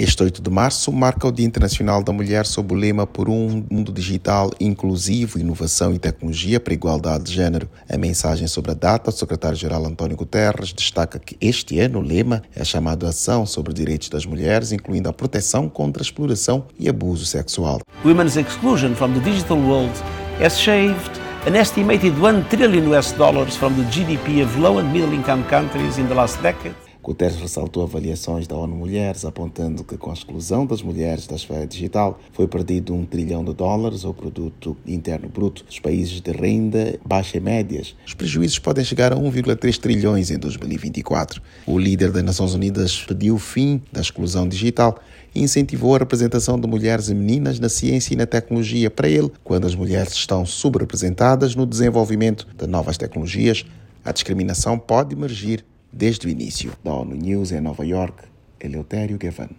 Este 8 de março marca o Dia Internacional da Mulher sob o lema Por um mundo digital inclusivo, inovação e tecnologia para a igualdade de género. A mensagem sobre a data, o secretário-geral António Guterres destaca que este ano o lema é chamado ação sobre os direitos das mulheres, incluindo a proteção contra a exploração e abuso sexual. Women's exclusion from the digital world has shaved an estimated 1 trillion US dollars from the GDP of low and middle income countries in the last decade. Guterres ressaltou avaliações da ONU Mulheres, apontando que com a exclusão das mulheres da esfera digital foi perdido um trilhão de dólares ao produto interno bruto dos países de renda baixa e médias. Os prejuízos podem chegar a 1,3 trilhões em 2024. O líder das Nações Unidas pediu o fim da exclusão digital e incentivou a representação de mulheres e meninas na ciência e na tecnologia. Para ele, quando as mulheres estão subrepresentadas no desenvolvimento de novas tecnologias, a discriminação pode emergir desde o início. Da ONU News em Nova York, Eleutério Gavan.